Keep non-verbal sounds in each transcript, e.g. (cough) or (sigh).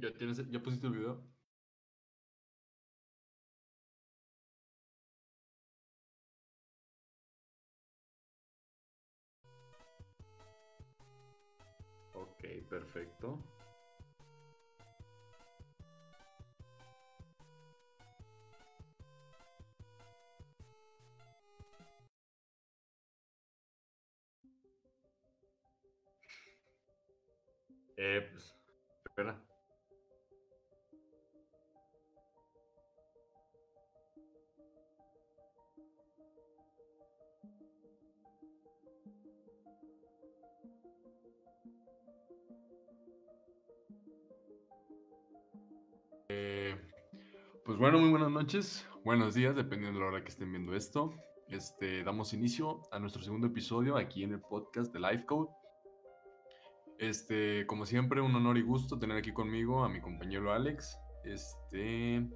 ¿Ya, tienes, ¿Ya pusiste el video? Eh, pues bueno, muy buenas noches, buenos días, dependiendo de la hora que estén viendo esto. Este, damos inicio a nuestro segundo episodio aquí en el podcast de Life Code. Este, como siempre, un honor y gusto tener aquí conmigo a mi compañero Alex. Este,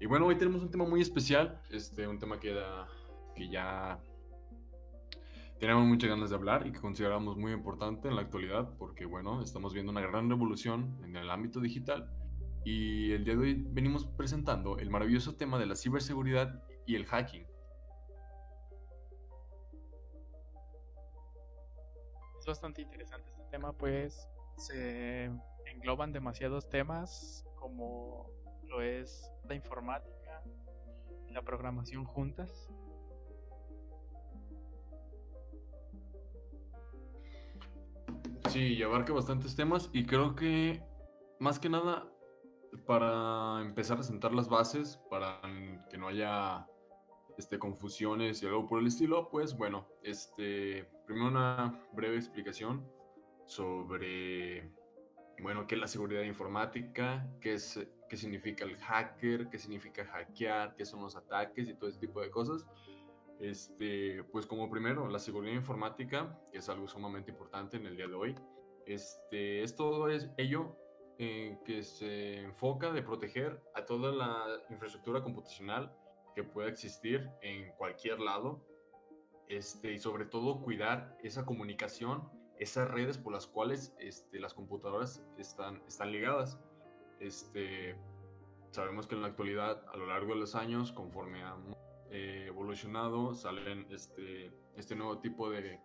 y bueno, hoy tenemos un tema muy especial, este, un tema que, que ya tenemos muchas ganas de hablar y que consideramos muy importante en la actualidad porque, bueno, estamos viendo una gran revolución en el ámbito digital y el día de hoy venimos presentando el maravilloso tema de la ciberseguridad y el hacking. Es bastante interesante este tema, pues se engloban demasiados temas como lo es la informática la programación juntas. Sí, y abarca bastantes temas y creo que más que nada para empezar a sentar las bases, para que no haya este, confusiones y algo por el estilo, pues bueno, este, primero una breve explicación sobre, bueno, qué es la seguridad informática, qué, es, qué significa el hacker, qué significa hackear, qué son los ataques y todo ese tipo de cosas. Este, pues como primero, la seguridad informática, que es algo sumamente importante en el día de hoy. Este, es todo ello que se enfoca de proteger a toda la infraestructura computacional que pueda existir en cualquier lado este, y sobre todo cuidar esa comunicación, esas redes por las cuales este, las computadoras están, están ligadas. Este, sabemos que en la actualidad, a lo largo de los años, conforme ha eh, evolucionado, salen este, este nuevo tipo de,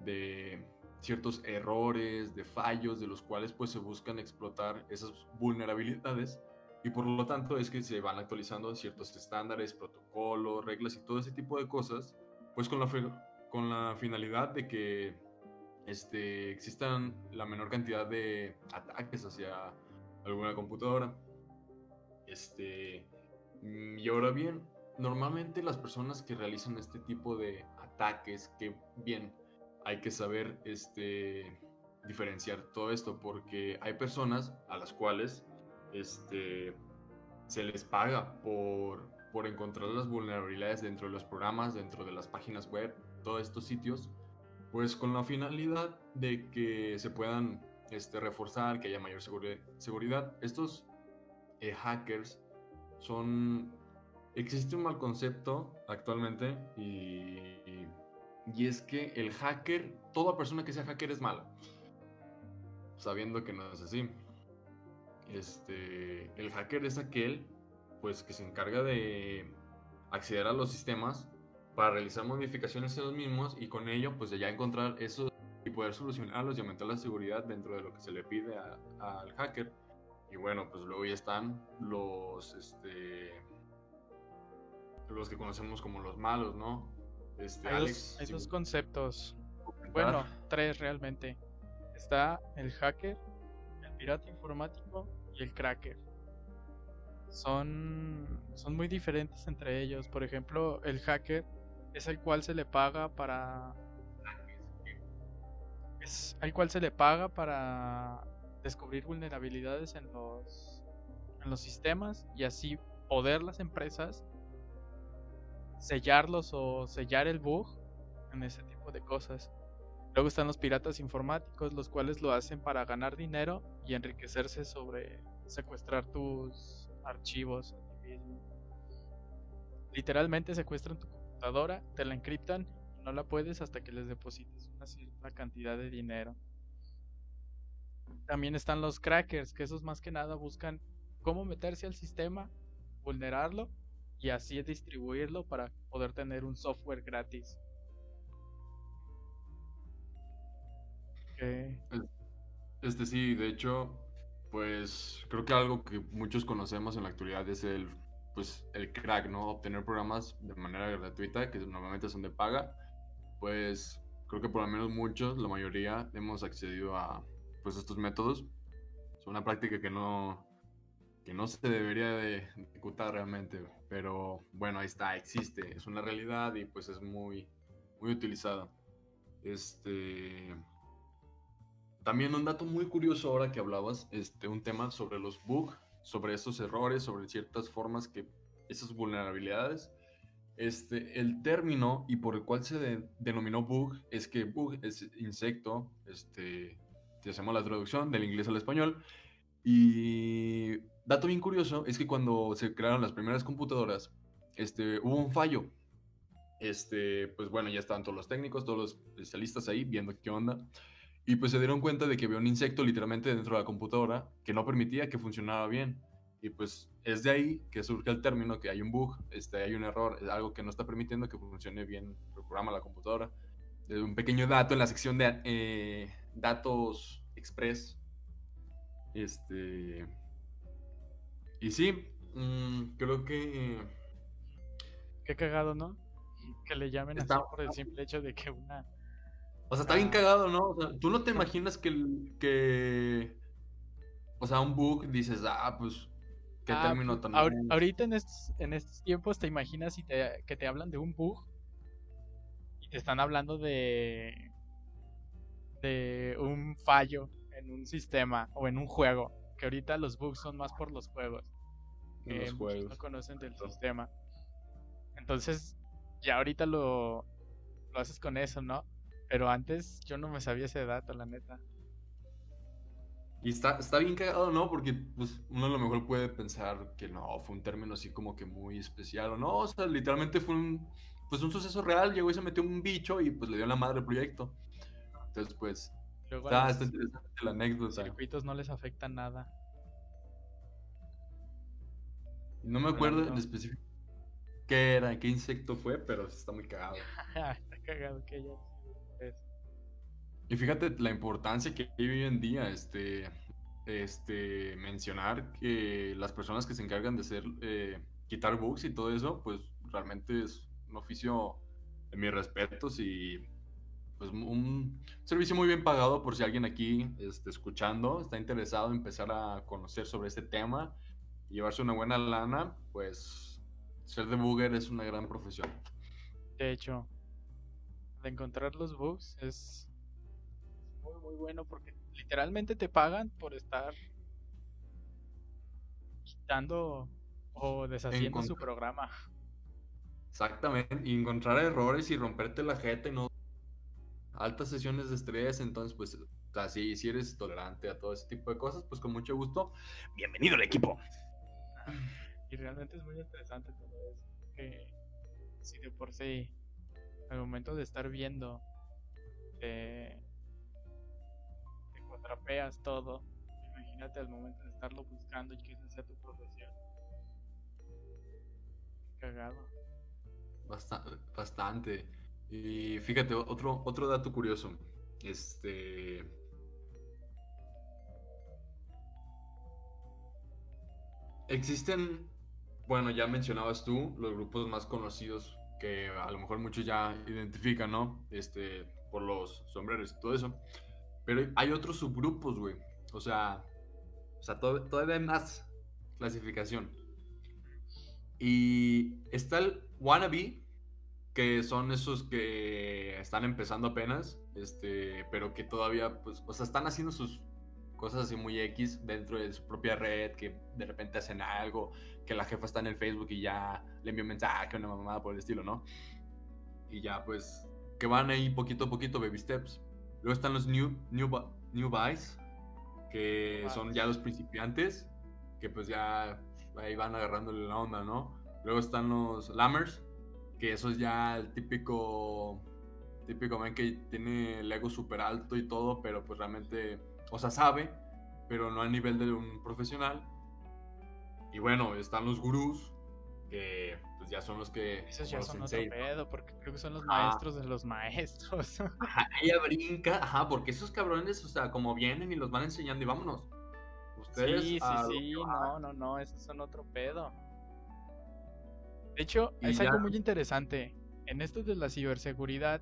de ciertos errores, de fallos, de los cuales pues se buscan explotar esas vulnerabilidades y por lo tanto es que se van actualizando ciertos estándares, protocolos, reglas y todo ese tipo de cosas, pues con la, con la finalidad de que este, existan la menor cantidad de ataques hacia alguna computadora. Este, mm, y ahora bien, normalmente las personas que realizan este tipo de ataques, que bien, hay que saber este, diferenciar todo esto porque hay personas a las cuales este, se les paga por, por encontrar las vulnerabilidades dentro de los programas, dentro de las páginas web, todos estos sitios, pues con la finalidad de que se puedan este, reforzar, que haya mayor seguridad. Estos eh, hackers son... Existe un mal concepto actualmente y y es que el hacker, toda persona que sea hacker es mala. Sabiendo que no es así. Este, el hacker es aquel pues que se encarga de acceder a los sistemas para realizar modificaciones en los mismos y con ello pues ya encontrar eso y poder solucionarlos y aumentar la seguridad dentro de lo que se le pide al hacker. Y bueno, pues luego ya están los este los que conocemos como los malos, ¿no? Este, hay, dos, conceptos. Bueno, tres realmente. Está el hacker, el pirata informático y el cracker. Son, son muy diferentes entre ellos. Por ejemplo, el hacker es el cual se le paga para. Es al cual se le paga para descubrir vulnerabilidades en los, en los sistemas y así poder las empresas sellarlos o sellar el bug en ese tipo de cosas. Luego están los piratas informáticos, los cuales lo hacen para ganar dinero y enriquecerse sobre secuestrar tus archivos Literalmente secuestran tu computadora, te la encriptan y no la puedes hasta que les deposites una cierta cantidad de dinero. también están los crackers, que esos más que nada buscan cómo meterse al sistema, vulnerarlo y así distribuirlo para poder tener un software gratis. Este sí, de hecho, pues creo que algo que muchos conocemos en la actualidad es el, pues, el crack, ¿no? Obtener programas de manera gratuita, que normalmente son de paga. Pues creo que por lo menos muchos, la mayoría, hemos accedido a pues, estos métodos. Es una práctica que no, que no se debería de ejecutar realmente, pero bueno, ahí está, existe, es una realidad y pues es muy, muy utilizada. Este, también un dato muy curioso ahora que hablabas, este, un tema sobre los bugs, sobre esos errores, sobre ciertas formas que esas vulnerabilidades. Este, el término y por el cual se denominó bug es que bug es insecto, este, si hacemos la traducción del inglés al español. Y dato bien curioso es que cuando se crearon las primeras computadoras, este, hubo un fallo. Este, pues bueno, ya estaban todos los técnicos, todos los especialistas ahí viendo qué onda. Y pues se dieron cuenta de que había un insecto literalmente dentro de la computadora que no permitía que funcionara bien. Y pues es de ahí que surge el término que hay un bug, este, hay un error, es algo que no está permitiendo que funcione bien el programa, la computadora. Un pequeño dato en la sección de eh, datos express. Este. Y sí, mm, creo que. Qué cagado, ¿no? Que le llamen así por el simple hecho de que una o sea, está bien cagado, ¿no? O sea, tú no te imaginas que, que o sea, un bug dices, ah, pues, qué ah, término pues, tan... ahorita en estos, en estos tiempos te imaginas si te, que te hablan de un bug y te están hablando de, de un fallo en un sistema o en un juego, que ahorita los bugs son más por los juegos. Que los juegos. no conocen del sistema. Entonces, ya ahorita lo, lo haces con eso, ¿no? Pero antes yo no me sabía ese dato, la neta. Y está, está bien cagado, ¿no? Porque pues, uno a lo mejor puede pensar que no, fue un término así como que muy especial o no. O sea, literalmente fue un, pues, un suceso real. Llegó y se metió un bicho y pues le dio la madre al proyecto. Entonces, pues, está, está, interesante la anécdota. Los circuitos no les afecta nada. No me acuerdo en específico qué era, qué insecto fue, pero está muy cagado. (laughs) está cagado que ya y fíjate la importancia que hay hoy en día, este, este, mencionar que las personas que se encargan de hacer, eh, quitar bugs y todo eso, pues realmente es un oficio de mis respetos y pues un servicio muy bien pagado por si alguien aquí este, escuchando está interesado en empezar a conocer sobre este tema y llevarse una buena lana, pues ser debugger es una gran profesión. De hecho, de encontrar los bugs es muy, bueno porque literalmente te pagan por estar quitando o deshaciendo su programa. Exactamente, y encontrar errores y romperte la jeta y no altas sesiones de estrés, entonces pues así si eres tolerante a todo ese tipo de cosas, pues con mucho gusto, bienvenido al equipo. Y realmente es muy estresante todo eso, que si de por sí al momento de estar viendo te, te contrapeas todo. Imagínate al momento de estarlo buscando y que esa sea tu profesión. cagado. Bastante, bastante. Y fíjate, otro, otro dato curioso. Este. Existen, bueno, ya mencionabas tú, los grupos más conocidos que a lo mejor muchos ya identifican, ¿no? Este, por los sombreros y todo eso. Pero hay otros subgrupos, güey. O sea, o sea todavía hay más clasificación. Y está el wannabe, que son esos que están empezando apenas, este, pero que todavía, pues, o sea, están haciendo sus cosas así muy X dentro de su propia red, que de repente hacen algo, que la jefa está en el Facebook y ya le envió un mensaje, una mamada por el estilo, ¿no? Y ya pues que van ahí poquito a poquito, baby steps. Luego están los new, new, new buys, que son ya los principiantes, que pues ya ahí van agarrándole la onda, ¿no? Luego están los lammers, que eso es ya el típico, típico man que tiene el ego súper alto y todo, pero pues realmente o sea, sabe, pero no a nivel de un profesional. Y bueno, están los gurús, que pues ya son los que... Esos ya son otro pedo, porque creo que son los maestros de los maestros. (laughs) Ajá, ella brinca, ajá, porque esos cabrones, o sea, como vienen y los van enseñando y vámonos. Ustedes sí, sí, sí, no, no, no, esos son otro pedo. De hecho, es algo muy interesante. En esto de la ciberseguridad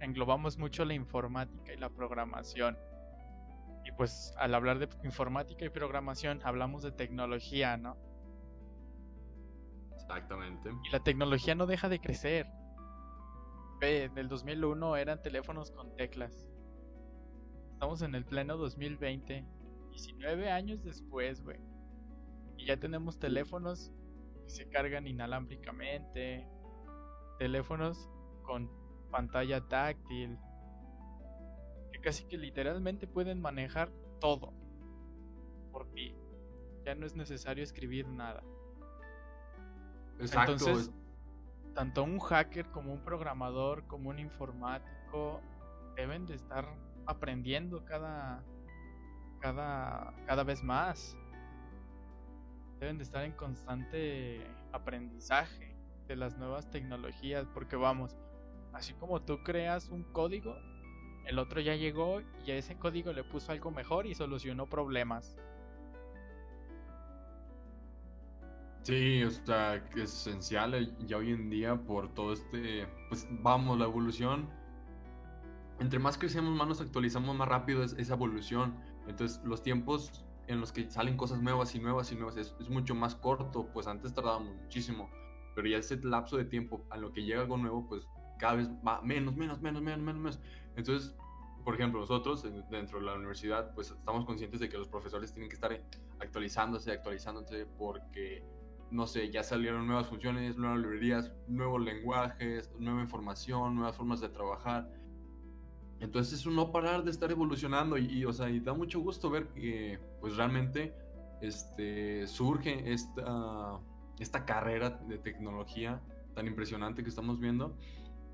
englobamos mucho la informática y la programación. Y pues al hablar de informática y programación hablamos de tecnología, ¿no? Exactamente. Y la tecnología no deja de crecer. Ve, en el 2001 eran teléfonos con teclas. Estamos en el pleno 2020, 19 años después, güey. Y ya tenemos teléfonos se cargan inalámbricamente, teléfonos con pantalla táctil, que casi que literalmente pueden manejar todo por ti. Ya no es necesario escribir nada. Exacto. Entonces, tanto un hacker como un programador, como un informático, deben de estar aprendiendo cada, cada, cada vez más. Deben de estar en constante aprendizaje de las nuevas tecnologías, porque vamos, así como tú creas un código, el otro ya llegó y a ese código le puso algo mejor y solucionó problemas. Sí, o sea, es esencial eh, ya hoy en día por todo este, pues vamos, la evolución. Entre más crecemos, más nos actualizamos, más rápido es esa evolución. Entonces, los tiempos en los que salen cosas nuevas y nuevas y nuevas es, es mucho más corto, pues antes tardábamos muchísimo, pero ya ese lapso de tiempo a lo que llega algo nuevo, pues cada vez va menos, menos, menos, menos, menos, menos. Entonces, por ejemplo, nosotros dentro de la universidad, pues estamos conscientes de que los profesores tienen que estar actualizándose, actualizándose, porque no sé, ya salieron nuevas funciones, nuevas librerías, nuevos lenguajes, nueva información, nuevas formas de trabajar. Entonces es un no parar de estar evolucionando y, o sea, y da mucho gusto ver que pues realmente este, surge esta, esta carrera de tecnología tan impresionante que estamos viendo.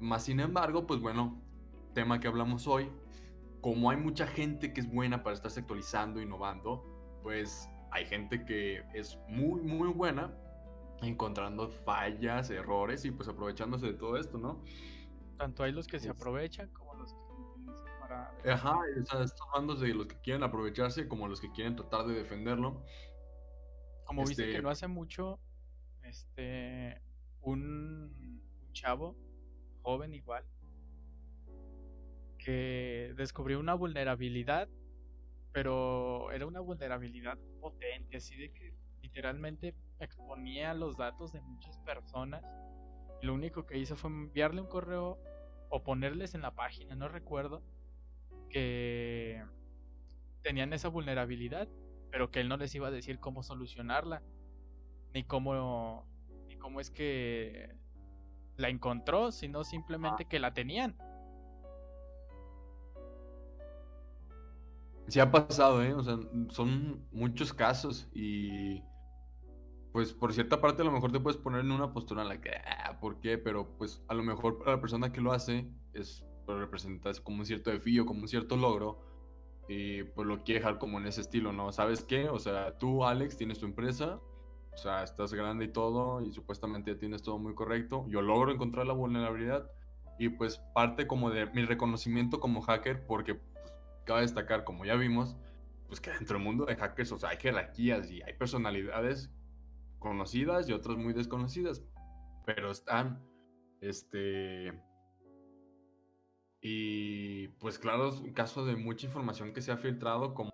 Más sin embargo, pues bueno, tema que hablamos hoy, como hay mucha gente que es buena para estarse actualizando, innovando, pues hay gente que es muy, muy buena encontrando fallas, errores y pues aprovechándose de todo esto, ¿no? Tanto hay los que se aprovechan como para... Ajá, o sea, estos bandos de los que quieren aprovecharse como los que quieren tratar de defenderlo. Como viste que no hace mucho, este, un, un chavo, joven igual, que descubrió una vulnerabilidad, pero era una vulnerabilidad potente, así de que literalmente exponía los datos de muchas personas. Y lo único que hizo fue enviarle un correo o ponerles en la página, no recuerdo, que tenían esa vulnerabilidad, pero que él no les iba a decir cómo solucionarla, ni cómo, ni cómo es que la encontró, sino simplemente que la tenían. Sí ha pasado, ¿eh? O sea, son muchos casos y pues por cierta parte a lo mejor te puedes poner en una postura en la que, ah, ¿por qué? Pero pues a lo mejor para la persona que lo hace es, pues, representas como un cierto desafío, como un cierto logro, y pues lo quiere dejar como en ese estilo, ¿no? ¿Sabes qué? O sea, tú, Alex, tienes tu empresa, o sea, estás grande y todo, y supuestamente tienes todo muy correcto, yo logro encontrar la vulnerabilidad, y pues parte como de mi reconocimiento como hacker, porque pues, cabe destacar, como ya vimos, pues que dentro del mundo de hackers, o sea, hay jerarquías y hay personalidades conocidas y otras muy desconocidas, pero están, este, y pues claro, es un caso de mucha información que se ha filtrado como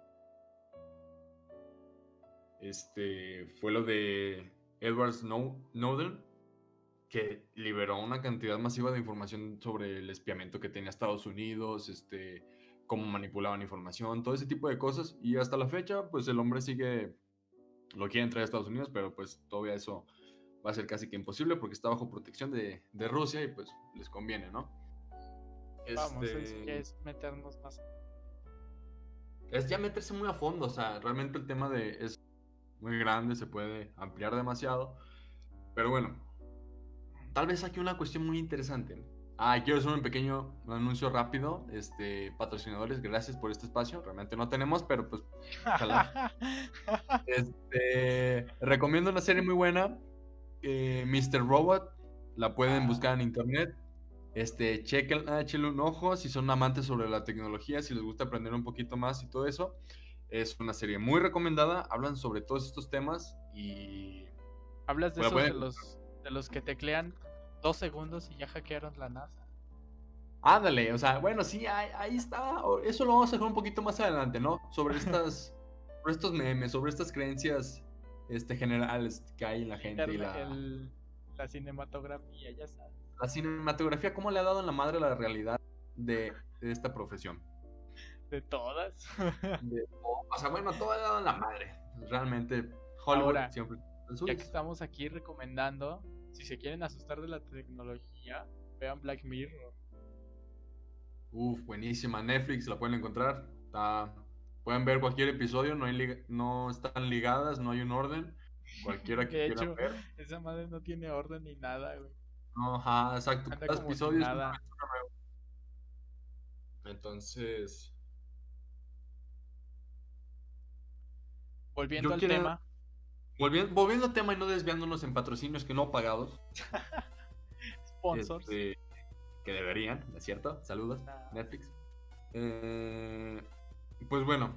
este fue lo de Edward Snowden que liberó una cantidad masiva de información sobre el espiamiento que tenía Estados Unidos, este cómo manipulaban información, todo ese tipo de cosas y hasta la fecha pues el hombre sigue lo quieren traer a Estados Unidos, pero pues todavía eso va a ser casi que imposible porque está bajo protección de, de Rusia y pues les conviene, ¿no? Vamos, este es, meternos más. Es ya meterse muy a fondo, o sea, realmente el tema de es muy grande, se puede ampliar demasiado, pero bueno, tal vez aquí una cuestión muy interesante. Ah, quiero hacer un pequeño anuncio rápido. Este, patrocinadores, gracias por este espacio. Realmente no tenemos, pero pues ojalá. (laughs) este, recomiendo una serie muy buena. Eh, Mr. Robot. La pueden buscar en internet. Este, chequen, échenle un ojo si son amantes sobre la tecnología, si les gusta aprender un poquito más y todo eso. Es una serie muy recomendada. Hablan sobre todos estos temas y. Hablas de esos de los, de los que teclean dos segundos y ya hackearon la NASA. Ándale, o sea, bueno, sí, ahí, está. Eso lo vamos a dejar un poquito más adelante, ¿no? Sobre (laughs) estas, sobre estos memes, sobre estas creencias este, generales que hay en la gente. y la... la cinematografía, ya sabes. La cinematografía, ¿cómo le ha dado en la madre la realidad de, esta profesión? De todas. (laughs) o sea, bueno, todo le ha dado en la madre. Realmente, Hollywood siempre. Ya que estamos aquí recomendando, si se quieren asustar de la tecnología, vean Black Mirror. Uf, buenísima. Netflix la pueden encontrar. Pueden ver cualquier episodio, no, hay no están ligadas, no hay un orden. Cualquiera que quiera ver. Esa madre no tiene orden ni nada, güey. No, ajá, exacto. Cada episodio nada. Entonces. Volviendo al tema. Volviendo, al tema y no desviándonos en patrocinios que no pagados. (laughs) Sponsors. Este, que deberían, ¿es cierto? Saludos, ah. Netflix. Eh, pues bueno.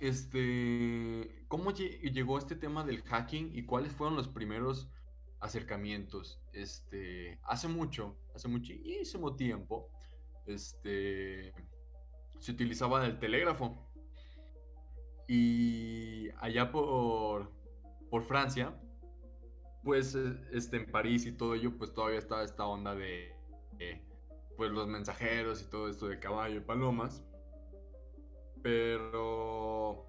Este. ¿Cómo llegó este tema del hacking y cuáles fueron los primeros acercamientos? Este. Hace mucho, hace muchísimo tiempo. Este. Se utilizaba el telégrafo y allá por, por Francia, pues eh, este, en París y todo ello, pues todavía estaba esta onda de, pues los mensajeros y todo esto de caballo y palomas. Pero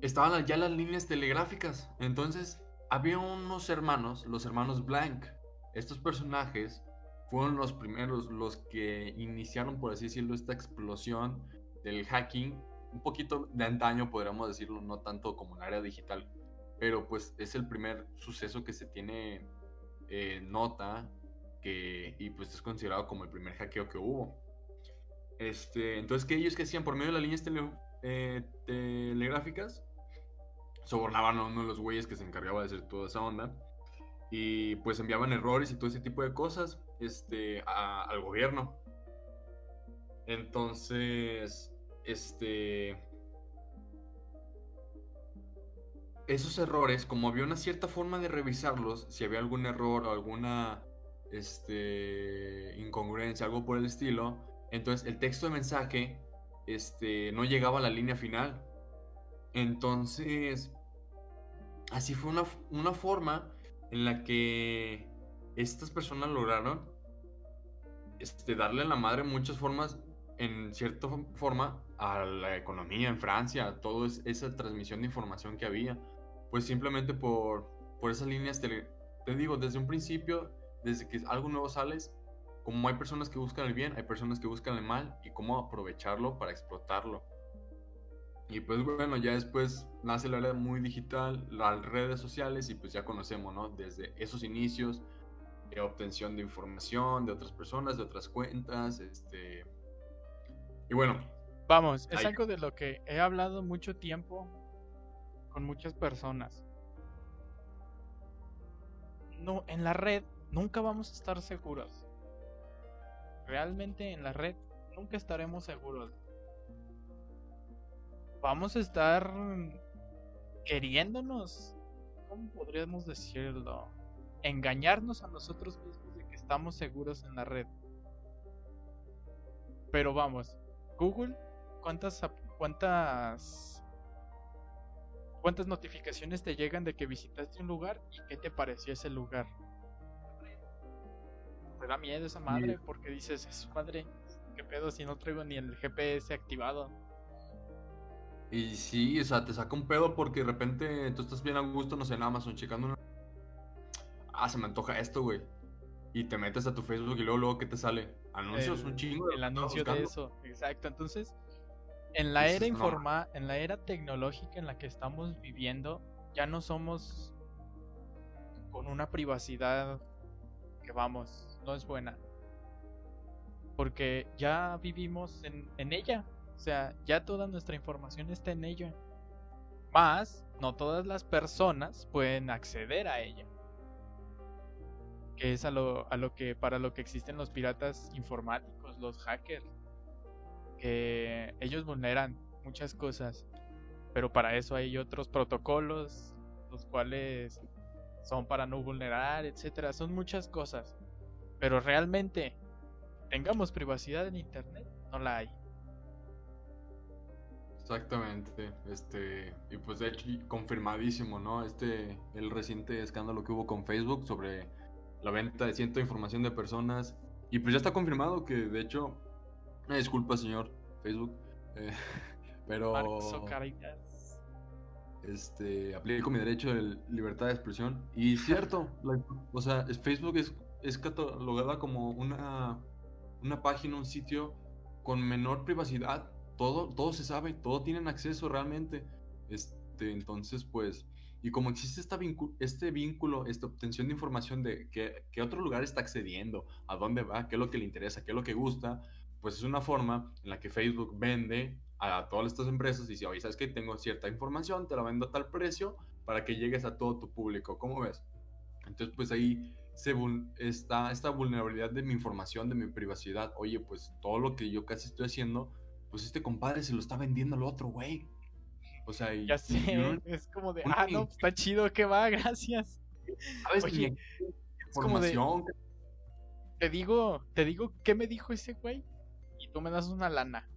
estaban ya las líneas telegráficas. Entonces había unos hermanos, los hermanos Blank. Estos personajes fueron los primeros, los que iniciaron, por así decirlo, esta explosión del hacking un poquito de antaño, podríamos decirlo, no tanto como en área digital, pero pues es el primer suceso que se tiene eh, nota que, y pues es considerado como el primer hackeo que hubo. Este, entonces, ¿qué ellos que hacían? Por medio de las líneas eh, telegráficas, sobornaban a uno de los güeyes que se encargaba de hacer toda esa onda y pues enviaban errores y todo ese tipo de cosas este, al gobierno. Entonces, este, esos errores, como había una cierta forma de revisarlos, si había algún error o alguna este, incongruencia, algo por el estilo, entonces el texto de mensaje este, no llegaba a la línea final. Entonces, así fue una, una forma en la que estas personas lograron este, darle a la madre muchas formas, en cierta forma, a la economía en Francia, a toda esa transmisión de información que había. Pues simplemente por, por esas líneas, te, te digo, desde un principio, desde que algo nuevo sales, como hay personas que buscan el bien, hay personas que buscan el mal y cómo aprovecharlo para explotarlo. Y pues bueno, ya después nace la era muy digital, las redes sociales y pues ya conocemos, ¿no? Desde esos inicios, de obtención de información de otras personas, de otras cuentas, este... Y bueno, Vamos, es algo de lo que he hablado mucho tiempo con muchas personas. No, en la red nunca vamos a estar seguros. Realmente en la red nunca estaremos seguros. Vamos a estar queriéndonos, ¿cómo podríamos decirlo? Engañarnos a nosotros mismos de que estamos seguros en la red. Pero vamos, Google cuántas cuántas cuántas notificaciones te llegan de que visitaste un lugar y qué te pareció ese lugar. Te da miedo esa madre porque dices, es madre, qué pedo si no traigo ni el GPS activado. Y sí, o sea, te saca un pedo porque de repente tú estás bien a gusto, no sé, en Amazon, checando una... Ah, se me antoja esto, güey. Y te metes a tu Facebook y luego, luego, ¿qué te sale? Anuncios, un chingo. El anuncio de eso, exacto. Entonces, en la era informa en la era tecnológica en la que estamos viviendo, ya no somos con una privacidad que vamos, no es buena. Porque ya vivimos en, en ella. Sea, ya toda nuestra información está en ella. Más, no todas las personas pueden acceder a ella. Que es a lo, a lo que, para lo que existen los piratas informáticos, los hackers. Que ellos vulneran muchas cosas. Pero para eso hay otros protocolos, los cuales son para no vulnerar, etcétera. Son muchas cosas. Pero realmente, tengamos privacidad en internet, no la hay. Exactamente, este, y pues de hecho confirmadísimo, ¿no? Este, el reciente escándalo que hubo con Facebook sobre la venta de ciento información de personas, y pues ya está confirmado que de hecho, me disculpa señor Facebook, eh, (laughs) pero este, aplico mi derecho de libertad de expresión. Y cierto, (laughs) o sea, Facebook es, es catalogada como una, una página, un sitio con menor privacidad. Todo, todo se sabe, todo tienen acceso realmente. Este, entonces, pues, y como existe esta este vínculo, esta obtención de información de que, que otro lugar está accediendo, a dónde va, qué es lo que le interesa, qué es lo que gusta, pues es una forma en la que Facebook vende a todas estas empresas y dice, oye, ¿sabes qué? Tengo cierta información, te la vendo a tal precio para que llegues a todo tu público. ¿Cómo ves? Entonces, pues ahí se está esta vulnerabilidad de mi información, de mi privacidad. Oye, pues todo lo que yo casi estoy haciendo, pues este compadre se lo está vendiendo al otro, güey. O sea, y, ya sé, es como de, ah, no, pues, está chido, que va, (laughs) gracias. ¿Sabes? Oye, es como de, te digo, te digo, ¿qué me dijo ese güey? Y tú me das una lana.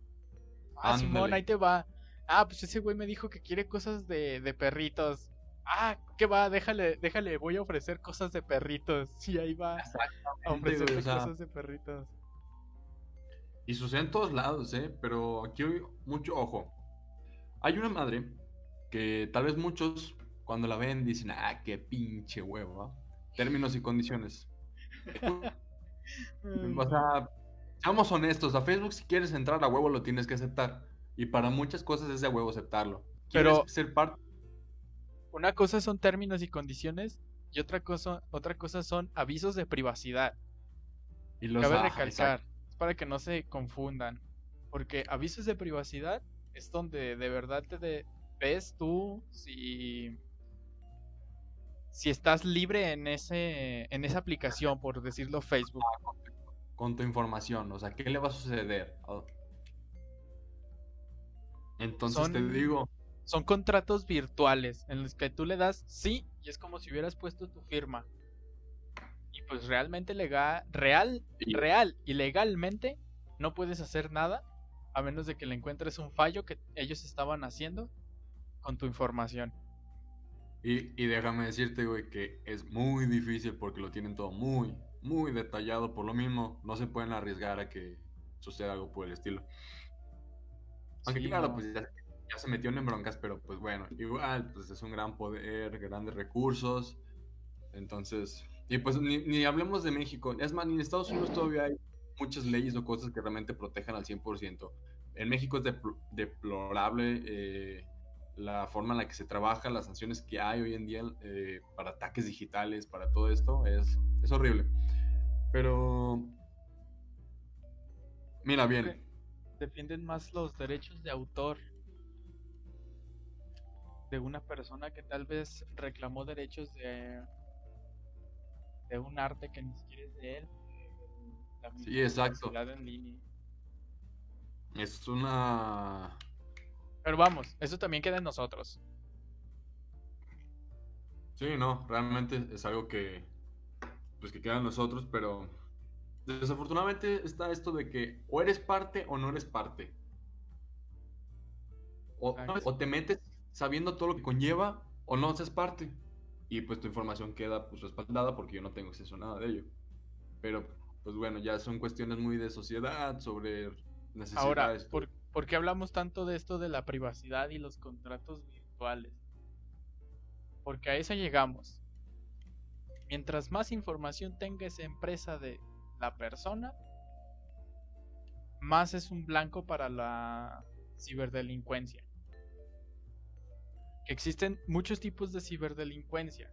Ah, Simón, ahí te va. Ah, pues ese güey me dijo que quiere cosas de, de perritos. Ah, ¿qué va? Déjale, déjale, voy a ofrecer cosas de perritos. (laughs) Sí, ahí va a ofrecer cosas de perritos. Y sucede en todos lados, ¿eh? Pero aquí hay mucho ojo. Hay una madre que tal vez muchos cuando la ven dicen, ah, qué pinche huevo. Términos y condiciones. o sea, Seamos honestos, a Facebook si quieres entrar a huevo lo tienes que aceptar. Y para muchas cosas es de huevo aceptarlo. Pero ser parte? Una cosa son términos y condiciones y otra cosa, otra cosa son avisos de privacidad. Y los Cabe recalcar, para que no se confundan. Porque avisos de privacidad es donde de verdad te ves tú si si estás libre en ese en esa aplicación, por decirlo Facebook con tu información? O sea, ¿qué le va a suceder? Oh. Entonces te digo. Son contratos virtuales en los que tú le das sí y es como si hubieras puesto tu firma. Pues realmente legal, real, real y legalmente no puedes hacer nada a menos de que le encuentres un fallo que ellos estaban haciendo con tu información. Y, y déjame decirte, güey, que es muy difícil porque lo tienen todo muy, muy detallado por lo mismo, no se pueden arriesgar a que suceda algo por el estilo. Aunque claro, pues ya, se metieron en broncas, pero pues bueno, igual, pues es un gran poder, grandes recursos, entonces, y pues ni, hablemos de México, es más, ni en Estados Unidos todavía hay muchas leyes o cosas que realmente protejan al 100%. En México es deplorable eh, la forma en la que se trabaja, las sanciones que hay hoy en día eh, para ataques digitales, para todo esto, es, es horrible. Pero. Mira bien. Defienden más los derechos de autor de una persona que tal vez reclamó derechos de de un arte que ni siquiera es de él. Sí, exacto. Es una. Pero vamos, eso también queda en nosotros. Sí, no, realmente es algo que pues que quedan nosotros, pero desafortunadamente está esto de que o eres parte o no eres parte. O, te metes sabiendo todo lo que conlleva o no seas parte. Y pues tu información queda pues respaldada porque yo no tengo acceso a nada de ello. Pero pues bueno, ya son cuestiones muy de sociedad, sobre necesidades. Ahora, ¿por qué hablamos tanto de esto de la privacidad y los contratos virtuales? Porque a eso llegamos. Mientras más información tenga esa empresa de la persona, más es un blanco para la ciberdelincuencia. Existen muchos tipos de ciberdelincuencia.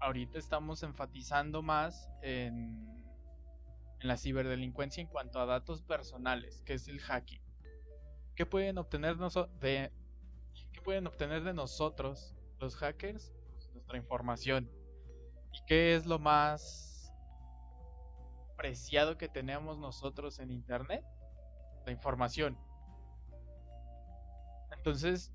ahorita estamos enfatizando más en, en la ciberdelincuencia en cuanto a datos personales, que es el hacking. ¿Qué pueden obtener de qué pueden obtener de nosotros los hackers? Pues nuestra información. ¿Y qué es lo más preciado que tenemos nosotros en internet? La información. Entonces,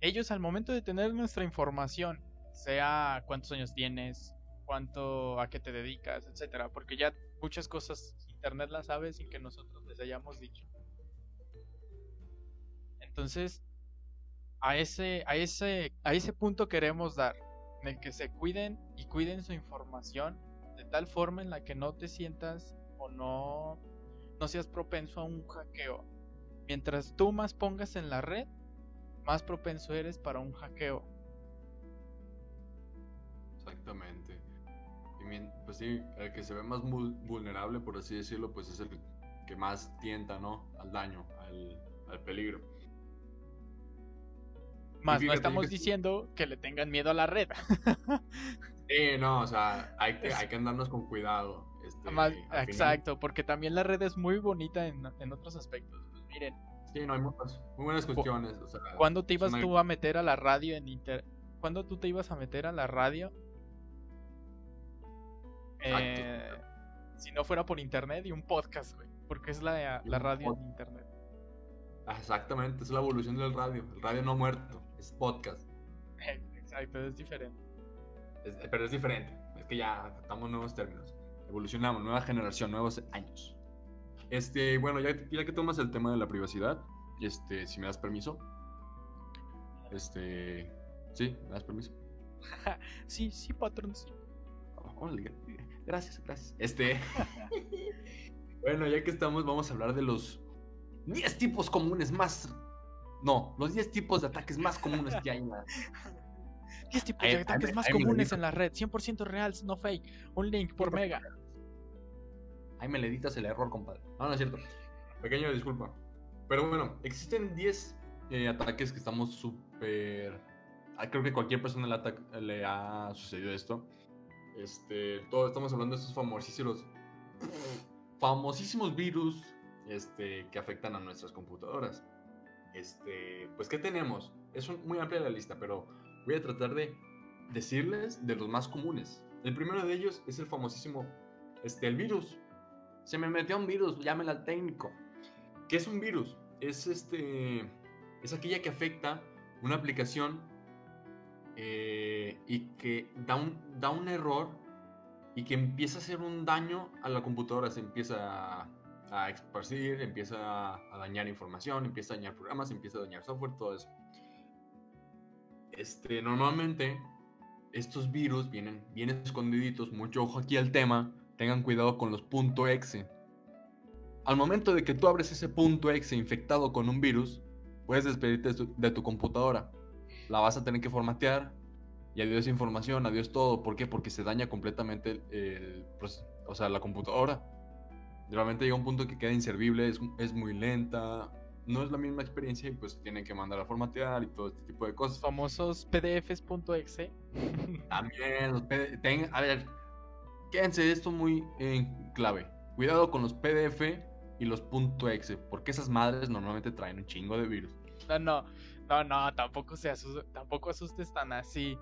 ellos al momento de tener nuestra información, sea cuántos años tienes, cuánto a qué te dedicas, etcétera, porque ya muchas cosas internet las sabe sin que nosotros les hayamos dicho. Entonces, a ese, a ese, a ese punto queremos dar, en el que se cuiden y cuiden su información de tal forma en la que no te sientas o no, no seas propenso a un hackeo. Mientras tú más pongas en la red, más propenso eres para un hackeo. Exactamente. Y pues sí, el que se ve más vulnerable, por así decirlo, pues es el que más tienta, ¿no? Al daño, al, al peligro. Más no estamos diciendo que le tengan miedo a la red. sí, no, o sea, hay que, hay que andarnos con cuidado. Este, exacto, porque también la red es muy bonita en, en otros aspectos. Pues miren, Sí, no hay muchas, muy buenas cuestiones. O ¿Cuándo te ibas tú a meter a la radio en inter... ¿Cuándo tú te ibas a meter a la radio? Eh, si no fuera por internet y un podcast, güey. Porque es la, la radio en internet. Exactamente, es la evolución del radio. El radio no muerto, es podcast. Exacto, es diferente. pero es diferente. Es que ya adaptamos nuevos términos. Evolucionamos, nueva generación, nuevos años. Este, bueno, ya, ya que tomas el tema de la privacidad, este, si me das permiso. Este, sí, me das permiso. (laughs) sí, sí, patrón, sí. Oh, gracias, gracias. Este, (laughs) bueno, ya que estamos, vamos a hablar de los 10 tipos comunes más. No, los 10 tipos de ataques más comunes que hay en la. (laughs) 10 tipos de ataques más comunes en la red, 100% real, no fake. Un link por mega. Ahí me le editas el error, compadre. No, no es cierto. Pequeño disculpa. Pero bueno, existen 10 eh, ataques que estamos súper... Ah, creo que cualquier persona le, le, ha sucedido esto. Este, todos estamos hablando de estos famosísimos, famosísimos virus este, que afectan a nuestras computadoras. Este, pues, ¿qué tenemos? Es muy amplia la lista, pero voy a tratar de decirles de los más comunes. El primero de ellos es el famosísimo, este, el virus se me metió un virus, llámela al técnico. ¿Qué es un virus? Es este. Es aquella que afecta una aplicación eh, y que da un, da un error y que empieza a hacer un daño a la computadora. Se empieza a, a esparcir, empieza a dañar información, empieza a dañar programas, empieza a dañar software, todo eso. Este, normalmente estos virus vienen, vienen escondiditos, mucho ojo aquí al tema, tengan cuidado con los .exe. Al momento de que tú abres ese .exe infectado con un virus, puedes despedirte de tu, computadora. La vas a tener que formatear y adiós información, adiós todo. ¿Por qué? Porque se daña completamente o sea, la computadora. Realmente llega un punto que queda inservible, es, es muy lenta, no es la misma experiencia y pues tienen que mandar a formatear y todo este tipo de cosas. Famosos pdfs.exe. También, los PDF, a ver, Quédense esto muy en clave. Cuidado con los PDF y los .exe, porque esas madres normalmente traen un chingo de virus. No, no, no, no, tampoco se tampoco asustes tan así.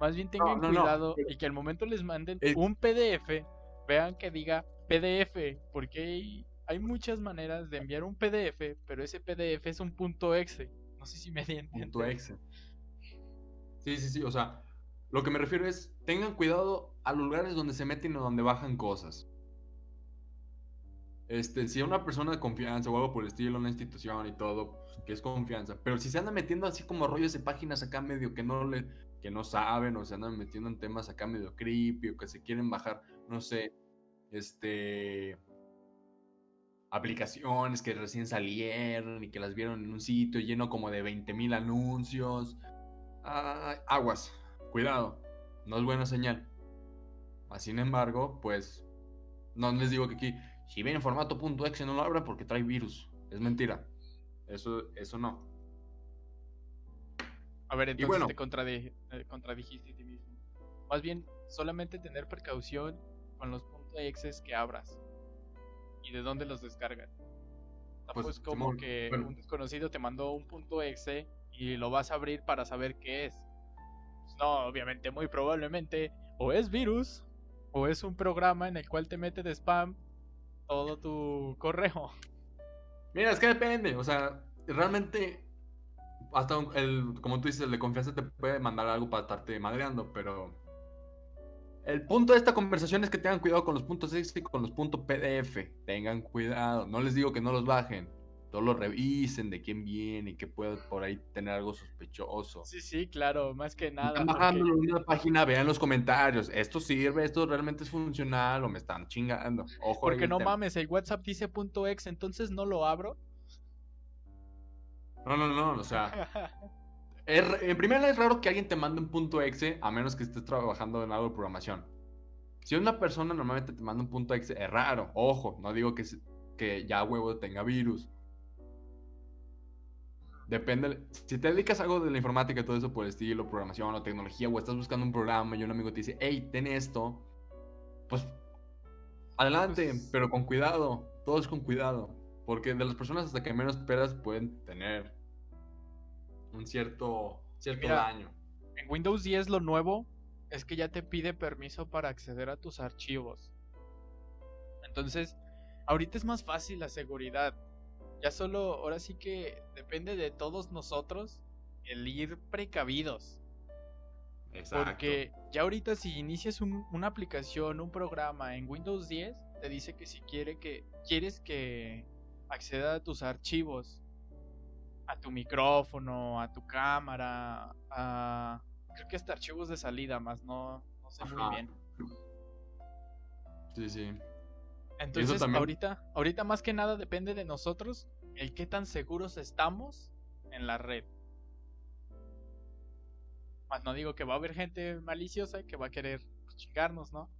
Más bien tengan cuidado y que al momento les manden un PDF, vean que diga PDF, porque hay, muchas maneras de enviar un PDF, pero ese PDF es un punto .exe. No sé si me entienden. Punto .exe. Sí, sí, sí, o sea, lo que me refiero es, tengan cuidado a lugares donde se meten o donde bajan cosas. Este, si una persona de confianza o algo por el estilo, una institución y todo, que es confianza. Pero si se andan metiendo así como rollos de páginas acá medio que no le, que no saben, o se andan metiendo en temas acá medio creepy, o que se quieren bajar, no sé, este aplicaciones que recién salieron y que las vieron en un sitio lleno como de 20 mil anuncios. Ah, aguas, cuidado, no es buena señal. Sin embargo, pues no les digo que aquí, si viene en formato .exe no lo abra porque trae virus. Es mentira. Eso, eso no. A ver, entonces te eh, contradijiste a ti mismo. Más bien, solamente tener precaución con los .exes que abras y de dónde los descargas. Tampoco Pues, es como Simón, que bueno. un desconocido te mandó un punto .exe y lo vas a abrir para saber qué es. No, obviamente, muy probablemente o es virus o es un programa en el cual te mete de spam todo tu correo. Mira, es que depende, o sea, realmente, hasta el, como tú dices, el de confianza te puede mandar algo para estarte madreando, pero el punto de esta conversación es que tengan cuidado con los puntos .exe y con los puntos .pdf, tengan cuidado, no les digo que no los bajen, todos los revisen de quién viene y que puede por ahí tener algo sospechoso. Sí, sí, claro, más que nada. Están porque- bajándolo en una página, vean los comentarios, esto sirve, esto realmente es funcional o me están chingando. Ojo Porque no tema. mames, el WhatsApp dice punto .exe, entonces no lo abro. No, no, no, o sea, (laughs) Es en primera es raro que alguien te mande un punto exe a menos que estés trabajando en algo de programación. Si una persona normalmente te manda un punto exe, es raro. Ojo, no digo que, que ya huevo tenga virus. Depende. Si te dedicas a algo de la informática y todo eso por el estilo, programación o tecnología, o estás buscando un programa y un amigo te dice, hey, ten esto, pues adelante, Pues- pero con cuidado. Todo es con cuidado. Porque de las personas hasta que menos esperas pueden tener un cierto, cierto Mira, daño. En Windows 10 lo nuevo es que ya te pide permiso para acceder a tus archivos. Entonces, ahorita es más fácil la seguridad. Ya solo, ahora sí que depende de todos nosotros el ir precavidos. Exacto. Porque ya ahorita si inicias un- una aplicación, un programa en Windows 10, te dice que si quiere que quieres que acceda a tus archivos, a tu micrófono, a tu cámara, a creo que hasta archivos de salida, más no, no sé Ajá. muy bien. Sí, sí. Entonces, ahorita, ahorita más que nada depende de nosotros el qué tan seguros estamos en la red. Más no digo que va a haber gente maliciosa que va a querer chingarnos, ¿no?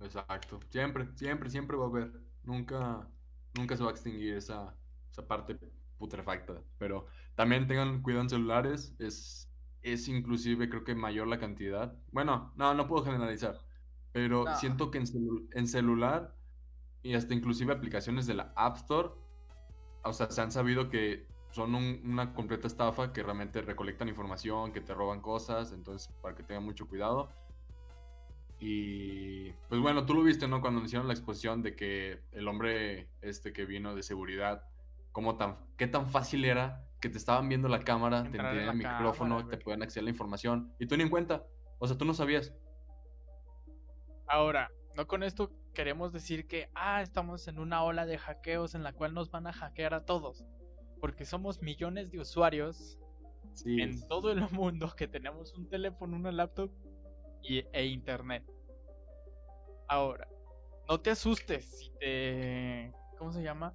Exacto. Siempre, siempre, siempre va a haber. Nunca, nunca se va a extinguir esa, esa parte putrefacta. Pero también tengan cuidado en celulares. Es, es inclusive creo que mayor la cantidad. Bueno, no, no puedo generalizar. Pero No. siento que en, celu- en celular y hasta inclusive aplicaciones de la App Store, o sea, se han sabido que son un- una completa estafa, que realmente recolectan información, que te roban cosas, entonces para que tengan mucho cuidado. Y pues bueno, tú lo viste, ¿no? Cuando hicieron la exposición de que el hombre este que vino de seguridad, cómo tan, qué tan fácil era que te estaban viendo la cámara, te Entrar en tenían el micrófono, cámara, te podían acceder a la información y tú ni en cuenta. O sea, tú no sabías. Ahora, no con esto queremos decir que, ah, estamos en una ola de hackeos en la cual nos van a hackear a todos. Porque somos millones de usuarios Sí. en todo el (laughs) mundo que tenemos un teléfono, una laptop y, e internet. Ahora, no te asustes si te... ¿Cómo se llama?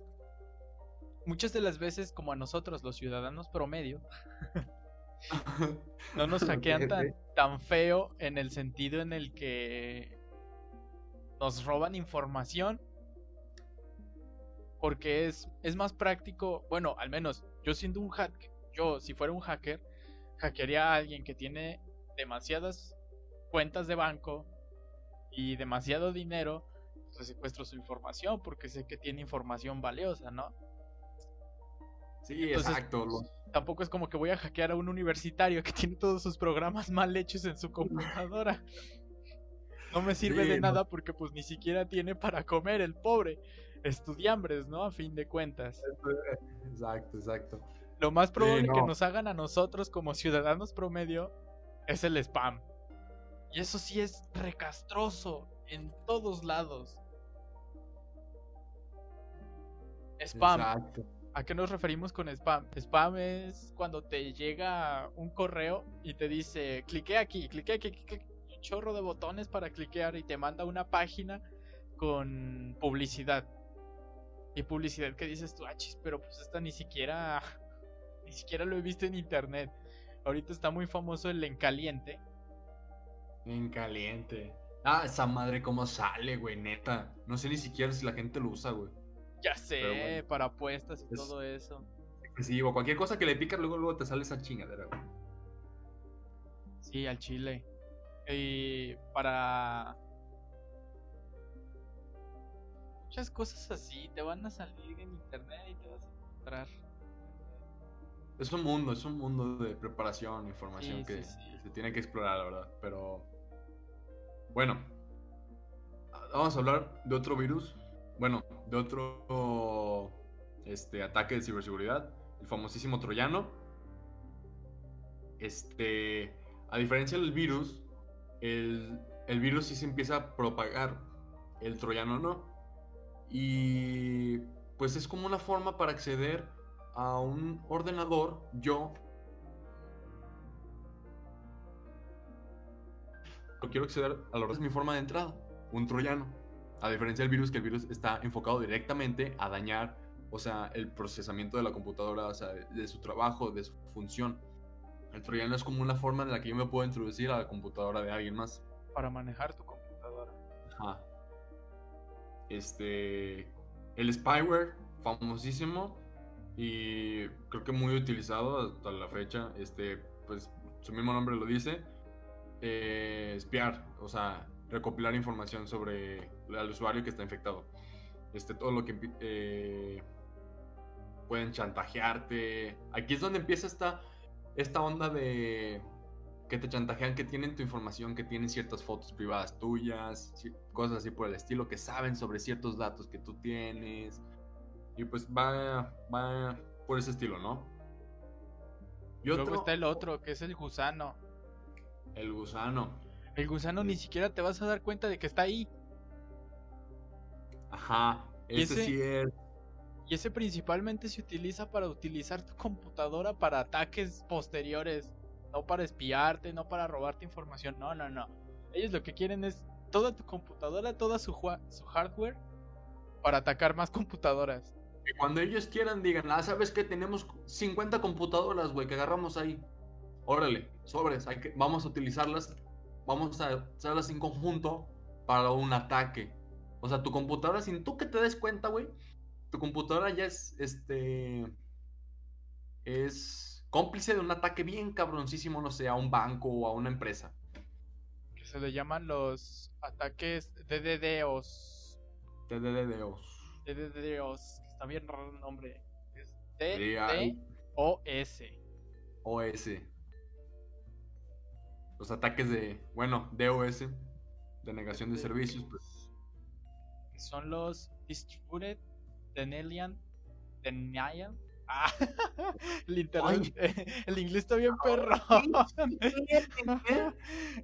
Muchas de las veces, como a nosotros, los ciudadanos promedio, (laughs) no nos hackean tan feo en el sentido en el que nos roban información. Porque es, es más práctico, bueno, al menos yo siendo un hack, yo si fuera un hacker, hackearía a alguien que tiene demasiadas cuentas de banco y demasiado dinero, pues secuestro su información porque sé que tiene información valiosa, ¿no? Sí, Entonces, exacto. Tampoco es como que voy a hackear a un universitario que tiene todos sus programas mal hechos en su (laughs) computadora. No me sirve Sí, de no. nada porque pues ni siquiera tiene para comer el pobre. Estudiambres, ¿no? A fin de cuentas. Exacto, exacto. Lo más probable que no. nos hagan a nosotros como ciudadanos promedio es el spam. Y eso sí es recastroso en todos lados. Spam. Exacto. ¿A qué nos referimos con spam? Spam es cuando te llega un correo y te dice, clique aquí, clique aquí, clique aquí", un chorro de botones para cliquear y te manda una página con publicidad. Y publicidad que dices tú, ah, chis, pero pues esta ni siquiera, (laughs) ni siquiera lo he visto en internet. Ahorita está muy famoso el en caliente. En caliente. Ah, esa madre cómo sale, güey, neta. No sé ni siquiera si la gente lo usa, güey. Ya sé, bueno, para apuestas y es- todo eso. Sí, o cualquier cosa que le picas, luego, luego te sale esa chingadera, güey. Sí, al chile. Y para muchas cosas así te van a salir en internet y te vas a encontrar. Es un mundo, es un mundo de preparación, información Sí, que sí, sí. se tiene que explorar, la verdad. Pero bueno, vamos a hablar de otro virus. Bueno, de otro este, ataque de ciberseguridad, el famosísimo troyano. Este, a diferencia del virus, el, el virus sí se empieza a propagar, el troyano no. Y pues es como una forma para acceder a un ordenador, yo quiero acceder a lo es mi forma de entrada, un troyano. A diferencia del virus, que el virus está enfocado directamente a dañar, o sea, el procesamiento de la computadora, o sea, de su trabajo, de su función. El troyano es como una forma en la que yo me puedo introducir a la computadora de alguien más. Para manejar tu computadora. Ajá. Este. El spyware, famosísimo. Y creo que muy utilizado hasta la fecha. Este, pues su mismo nombre lo dice. eh, espiar, o sea, recopilar información sobre el usuario que está infectado. Este, todo lo que eh, pueden chantajearte. Aquí es donde empieza esta, esta onda de que te chantajean, que tienen tu información, que tienen ciertas fotos privadas tuyas, cosas así por el estilo, que saben sobre ciertos datos que tú tienes. Y pues va, va por ese estilo, ¿no? Y Luego otro, está el otro, que es el gusano. el gusano. El gusano ni siquiera te vas a dar cuenta de que está ahí. Ajá, ¿Y ese ese? sí es. Y ese principalmente se utiliza para utilizar tu computadora para ataques posteriores. No para espiarte, no para robarte información. No, no, no. Ellos lo que quieren es toda tu computadora, toda su, su hardware para atacar más computadoras. Que cuando ellos quieran digan, ah, ¿sabes qué? Tenemos 50 computadoras, güey, que agarramos ahí. Órale, sobres, hay que, vamos a utilizarlas, vamos a usarlas en conjunto para un ataque. O sea, tu computadora, sin tú que te des cuenta, güey, tu computadora ya es, este, es cómplice de un ataque bien cabroncísimo, no sé, a un banco o a una empresa. Que se le llaman los ataques DDDOS. TDDOS. DDDOS. que Está bien raro el nombre. Es DDoS. OS. Los ataques de, bueno, DOS, de negación de servicios, pues. que son los Distributed Denial Denial. Ah, (laughs) el, internet- (laughs) el inglés está bien perro.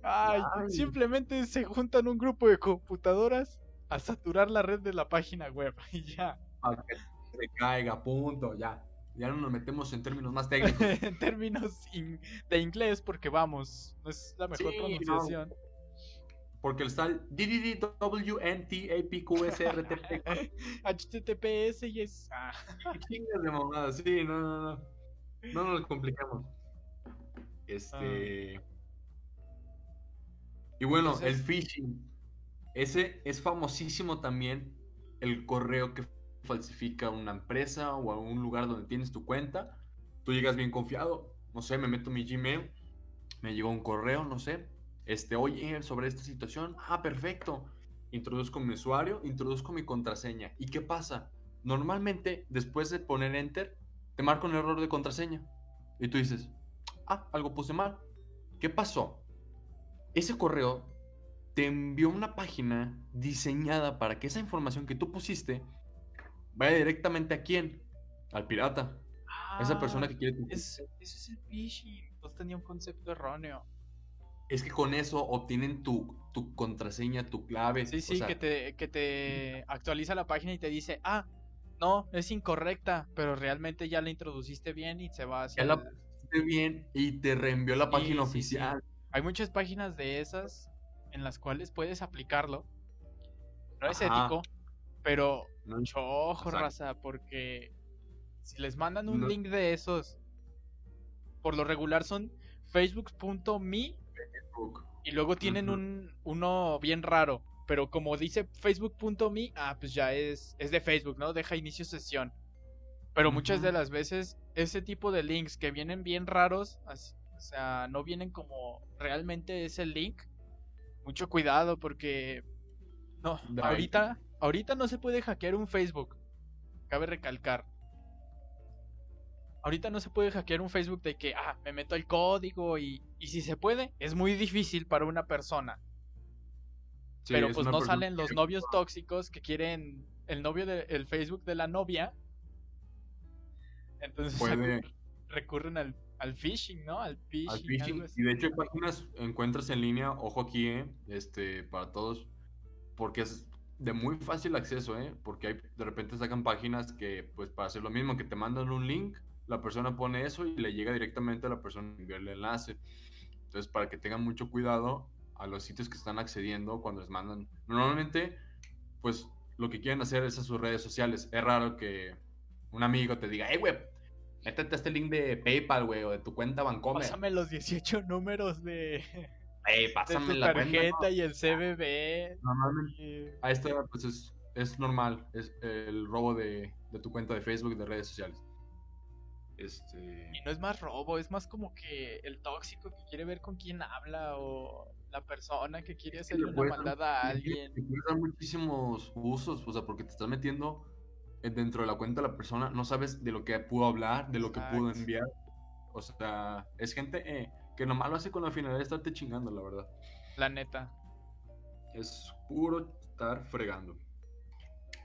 Ay, simplemente se juntan un grupo de computadoras a saturar la red de la página web (laughs) y ya. Para que se caiga, punto, ya. Ya no nos metemos en términos más técnicos. en términos in- de inglés, porque vamos, no es la mejor Sí, pronunciación. Porque está el DDDWNTAPQSRTP. HTTPS (laughs) y es. ah, (laughs) Chingas de mamadas, sí, no, no, no. No nos complicamos. Este. Y bueno, el phishing. Ese es famosísimo también. El correo que falsifica una empresa o a un lugar donde tienes tu cuenta. Tú llegas bien confiado. No sé, me meto mi Gmail. Me llegó un correo, no sé. Este, oye, sobre esta situación. Ah, perfecto. Introduzco mi usuario, introduzco mi contraseña. ¿Y qué pasa? Normalmente, después de poner enter, te marca un error de contraseña. Y tú dices, ah, algo puse mal. ¿Qué pasó? Ese correo te envió una página diseñada para que esa información que tú pusiste vaya directamente a quién? Al pirata. Esa persona que quiere Ah, Es, el phishing. Entonces tenía un concepto erróneo. Es que con eso obtienen tu, tu contraseña, tu clave. Sí, o sí, sea, que, te, que te actualiza la página y te dice, ah, no, es incorrecta, pero realmente ya la introduciste bien y se va hacia. Ya la pusiste bien y te reenvió la Sí, página sí, sí. oficial. Hay muchas páginas de esas en las cuales puedes aplicarlo. No es Ajá. ético, pero No, mucho ojo, Exacto. raza, porque si les mandan un No- link de esos, por lo regular son facebook.me Facebook. y luego tienen un uno bien raro, pero como dice facebook.me, ah, pues ya es es de Facebook, ¿no? Deja inicio sesión. Pero muchas de las veces ese tipo de links que vienen bien raros, así- o sea, no vienen como realmente es el link, mucho cuidado porque no, ahorita, ahorita no se puede hackear un Facebook. Cabe recalcar. Ahorita no se puede hackear un Facebook de que, ah, me meto el código y, y si se puede, es muy difícil para una persona. Pero pues no salen los novios tóxicos que quieren el novio del Facebook de la novia. Entonces (laughs) recurren al, al, phishing, ¿no? Al phishing. Y de hecho, en páginas encuentras en línea, ojo aquí, ¿eh? este, para todos, porque es de muy fácil acceso, ¿eh? Porque hay, de repente sacan páginas que, pues, para hacer lo mismo, que te mandan un link, la persona pone eso y le llega directamente a la persona enviar el enlace. Entonces, para que tengan mucho cuidado a los sitios que están accediendo cuando les mandan. Normalmente, pues, lo que quieren hacer es a sus redes sociales. Es raro que un amigo te diga, hey, güey, métete este link de PayPal, güey, o de tu cuenta Bancomer. Pásame los 18 números de Ey, pásame la tarjeta y el CBB. Normalmente, a esta pues es, es normal, es el robo de, de, tu cuenta de Facebook y de redes sociales. Este... Y no es más robo, es más como que el tóxico que quiere ver con quién habla o la persona que quiere hacerle una maldad a alguien. Te dar muchísimos usos, o sea, porque te estás metiendo dentro de la cuenta de la persona, no sabes de lo que pudo hablar, de lo que pudo enviar. O sea, es gente... Eh, que nomás lo hace con la finalidad de estarte chingando, la verdad. La neta. Es puro estar fregando.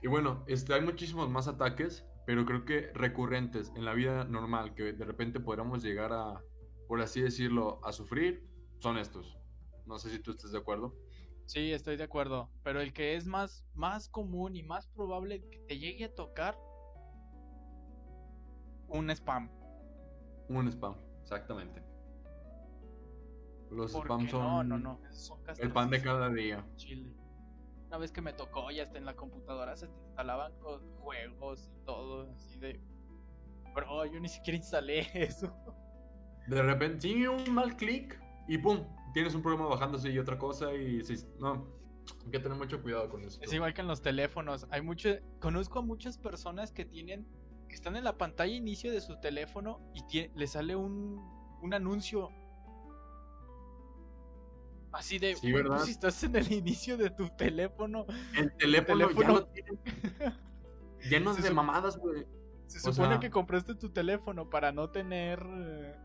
Y bueno, este, hay muchísimos más ataques, pero creo que recurrentes en la vida normal, que de repente podríamos llegar a, por así decirlo, a sufrir, son estos. No sé si tú estás de acuerdo. Sí, estoy de acuerdo. Pero el que es más, más común y más probable que te llegue a tocar, un spam. Un spam, exactamente. Los spam son. No, no, no. Son el pan de cada día. Chile. Una vez que me tocó, ya está en la computadora se te instalaban juegos y todo. Así de. Bro, yo ni siquiera instalé (laughs) eso. De repente, sí, un mal clic y pum, tienes un programa bajándose y otra cosa y no, hay que tener mucho cuidado con eso. Es igual que en los teléfonos. Hay mucho, conozco a muchas personas que tienen, que están en la pantalla inicio de su teléfono y le sale un, un anuncio Así de, sí, ¿verdad? si estás en el inicio de tu teléfono. El teléfono, teléfono... lleno de mamadas, güey. Se supone que compraste tu teléfono para no tener eh,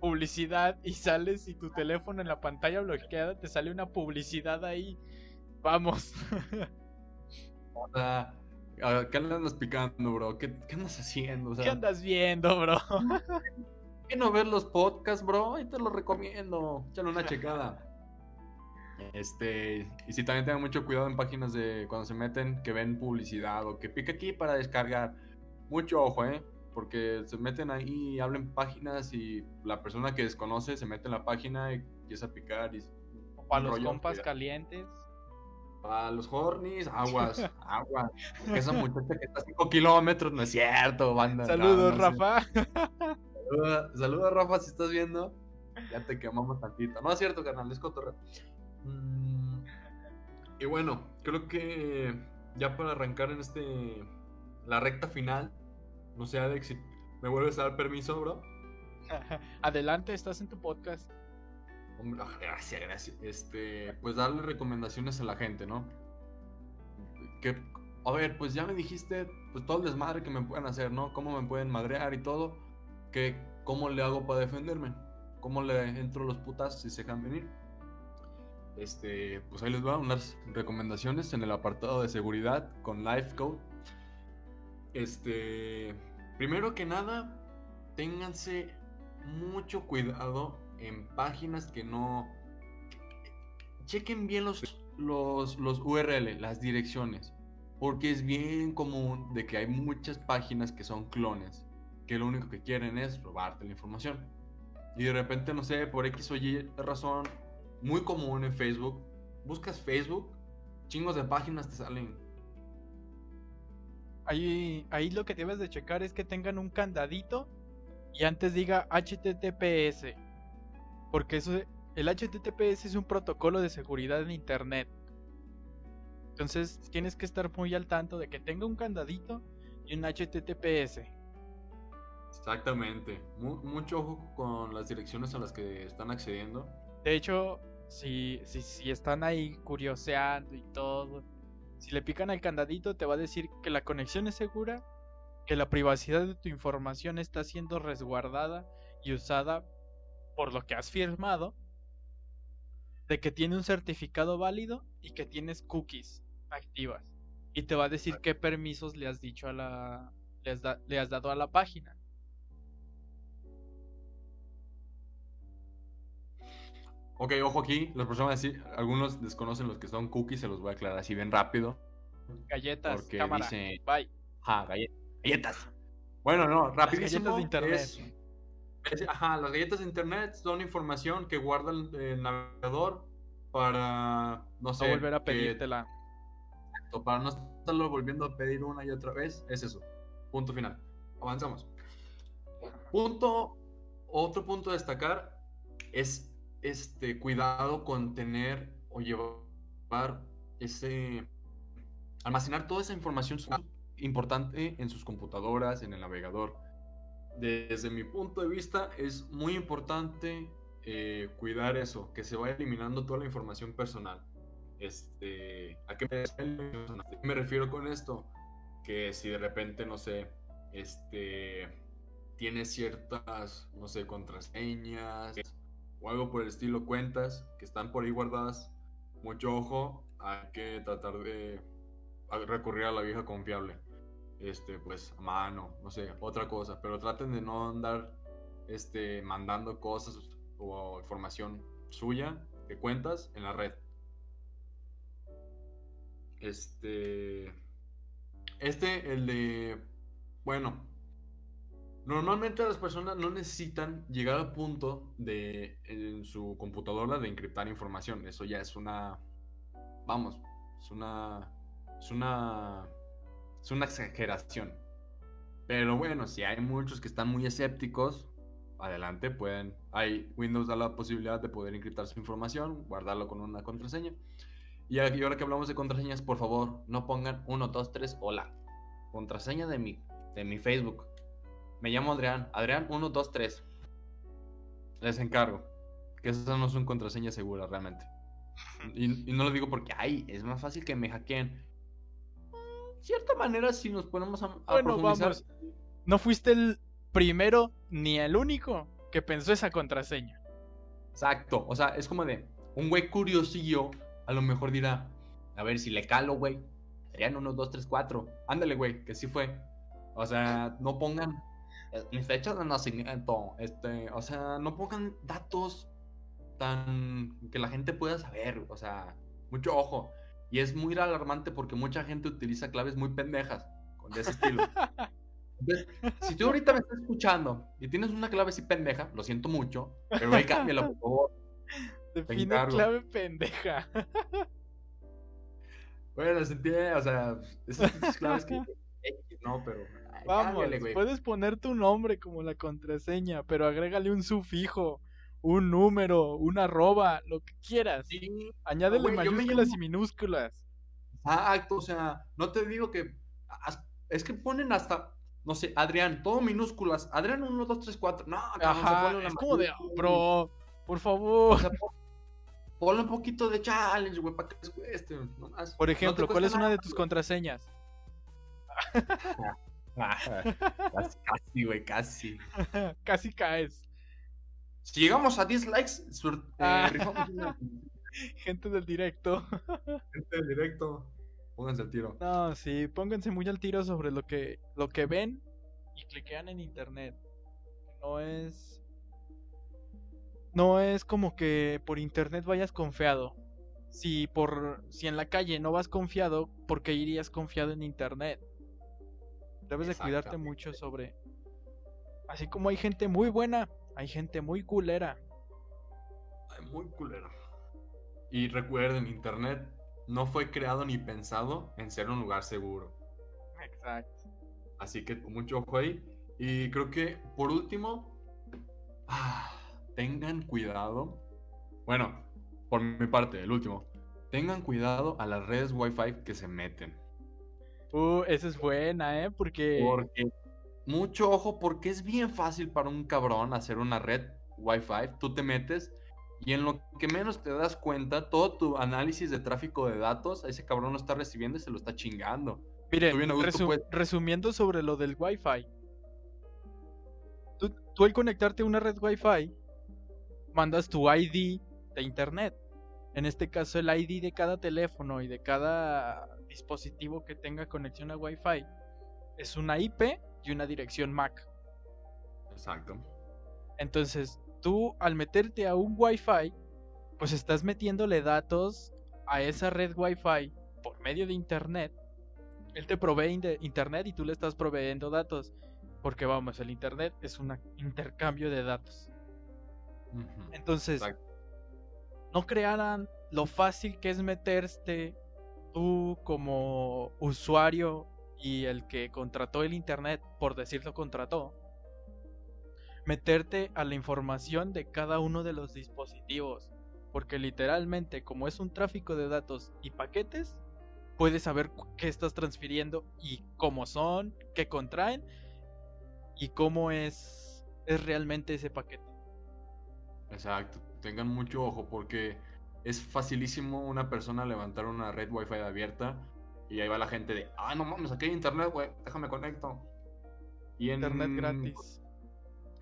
publicidad y sales y tu teléfono en la pantalla bloqueada te sale una publicidad ahí. Vamos. (laughs) o sea, ¿qué andas picando, bro? ¿Qué, qué andas haciendo? ¿Qué andas viendo, bro? (laughs) ¿Qué no ver los podcasts, bro? Ahí te lo recomiendo. Échale una (laughs) checada. Este, y si también tengan mucho cuidado en páginas de cuando se meten, que ven publicidad o que pica aquí para descargar. Mucho ojo, ¿eh? Porque se meten ahí y hablan páginas y la persona que desconoce se mete en la página y empieza a picar. Y, o para los compas calientes. Para los hornies, aguas, (laughs) aguas. esa muchacha que está a 5 kilómetros, no es cierto, banda. Saludos, Rafa. Saludos, Rafa, si estás viendo. Ya te quemamos tantito. No es cierto, carnal, es cotorreo. Mm, y bueno, creo que ya para arrancar en este la recta final, no sé, Alex, si me vuelves a dar permiso, bro. (laughs) Adelante, estás en tu podcast. Ah, gracias, gracias. Este, pues darle recomendaciones a la gente, ¿no? Que, a ver, pues ya me dijiste, pues todo el desmadre que me pueden hacer, ¿no? Cómo me pueden madrear y todo. Que, ¿cómo le hago para defenderme? ¿Cómo le entro los putas si se dejan venir? Este, pues ahí les voy a unas recomendaciones en el apartado de seguridad con LifeCode. Este, primero que nada, ténganse mucho cuidado en páginas que no chequen bien los, los, los URL, las direcciones, porque es bien común de que hay muchas páginas que son clones, que lo único que quieren es robarte la información. Y de repente, no sé, por X o Y razón, muy común en Facebook. Buscas Facebook, chingos de páginas te salen. Ahí, ahí lo que debes de checar es que tengan un candadito y antes diga HTTPS. Porque eso, el HTTPS es un protocolo de seguridad en Internet. Entonces tienes que estar muy al tanto de que tenga un candadito y un HTTPS. Exactamente. mucho ojo con las direcciones a las que están accediendo. De hecho, si, si, si están ahí curioseando y todo, si le pican al candadito, te va a decir que la conexión es segura, que la privacidad de tu información está siendo resguardada y usada por lo que has firmado, de que tiene un certificado válido y que tienes cookies activas. Y te va a decir qué permisos le has dicho a la. le has, le has dado a la página. Ok, ojo aquí, las personas así, algunos desconocen los que son cookies, se los voy a aclarar así bien rápido. Galletas, cámara, bye. Ajá, galletas. Bueno, no, rapidísimo. galletas de internet. ajá, las galletas de internet son información que guarda el, navegador para, no sé. No volver a pedírtela. exacto, para no estarlo volviendo a pedir una y otra vez, es eso. Punto final. Avanzamos. Punto, otro punto a destacar es este cuidado con tener o llevar ese almacenar toda esa información importante en sus computadoras, en el navegador. Desde mi punto de vista es muy importante eh, cuidar eso, que se vaya eliminando toda la información personal. Este, ¿a qué me, refiero con esto? Que si de repente, no sé, este, tiene ciertas, no sé, contraseñas, o algo por el estilo, cuentas que están por ahí guardadas, mucho ojo, hay que tratar de recurrir a la vieja confiable. Este, pues a mano, no sé, otra cosa, pero traten de no andar este, mandando cosas o información suya de cuentas en la red. Este, este, el de, bueno, Normalmente las personas no necesitan llegar al punto de en su computadora de encriptar información. Eso ya es una, vamos, es una, es una, es una exageración. Pero bueno, si hay muchos que están muy escépticos, adelante, pueden, hay Windows da la posibilidad de poder encriptar su información, guardarlo con una contraseña. Y ahora que hablamos de contraseñas, por favor, no pongan 1, 2, 3, hola. Contraseña de mi, de mi Facebook. Me llamo Adrián. Adrián 123. Les encargo. Que esas no son contraseñas seguras realmente. (laughs) Y, no lo digo porque, ay, es más fácil que me hackeen. Mm, cierta manera, si nos ponemos a, a bueno, Vamos. No fuiste el primero ni el único que pensó esa contraseña. Exacto. O sea, es como de un güey curiosillo. A lo mejor dirá, a ver si le calo, güey. Adrián 1, 2, 3, 4. Ándale, güey, que sí fue. O sea, no pongan eh, mi fecha de nacimiento, este, o sea, no pongan datos tan que la gente pueda saber, o sea, mucho ojo. Y es muy alarmante porque mucha gente utiliza claves muy pendejas de ese estilo. Entonces, si tú ahorita me estás escuchando y tienes una clave así pendeja, lo siento mucho, pero ahí cámbiala, por favor. Define clave pendeja. Bueno, se entiende, o sea, esas claves que (laughs) no, pero Vamos, puedes poner tu nombre como la contraseña, pero agrégale un sufijo, un número, una arroba, lo que quieras. Añádele mayúsculas y minúsculas. Exacto, o sea, no te digo que. Es que ponen hasta, no sé, Adrián, todo minúsculas. Adrián 1, 2, 3, 4. No, Ajá, es como de, bro, por favor. O sea, ponle un poquito de challenge, güey, para que les cueste. Por ejemplo, ¿cuál es una de tus contraseñas? (laughs) casi, güey, casi. (laughs) casi caes. Si llegamos a 10 likes, eh, ah. (laughs) Gente del directo. (laughs) Gente del directo. Pónganse al tiro. No, sí, pónganse muy al tiro sobre lo que, lo que ven y cliquean en internet. No es. No es como que por internet vayas confiado. Si por. Si en la calle no vas confiado, ¿por qué irías confiado en internet? Debes de cuidarte mucho sobre... Así como hay gente muy buena, hay gente muy culera. Hay muy culera. Y recuerden, Internet no fue creado ni pensado en ser un lugar seguro. Exacto. Así que mucho ojo ahí. Y creo que por último, ah, tengan cuidado. Bueno, por mi parte, el último. Tengan cuidado a las redes Wi-Fi que se meten. Uh, esa es buena, ¿eh? Porque... Porque mucho ojo, porque es bien fácil para un cabrón hacer una red Wi-Fi. Tú te metes Y en lo que menos te das cuenta, todo tu análisis de tráfico de datos, ese cabrón lo está recibiendo y se lo está chingando. Mire, a resu- resumiendo sobre lo del Wi-Fi. Tú, tú al conectarte a una red Wi-Fi, mandas tu ID de internet. En este caso, el ID de cada teléfono y de cada dispositivo que tenga conexión a Wi-Fi es una IP y una dirección MAC. Exacto. Entonces, tú al meterte a un Wi-Fi, pues estás metiéndole datos a esa red Wi-Fi por medio de internet. Él te provee internet y tú le estás proveyendo datos. Porque vamos, el internet es un intercambio de datos. Entonces, Exacto. no crearan lo fácil que es meterte tú como usuario y el que contrató el internet, por decirlo contrató, meterte a la información de cada uno de los dispositivos. Porque literalmente, como es un tráfico de datos y paquetes, puedes saber qué estás transfiriendo y cómo son, qué contraen y cómo es, es realmente ese paquete. Exacto. Tengan mucho ojo porque es facilísimo una persona levantar una red Wi-Fi abierta y ahí va la gente de, ah, no mames, aquí hay internet, güey, déjame conecto. Y en, Internet gratis.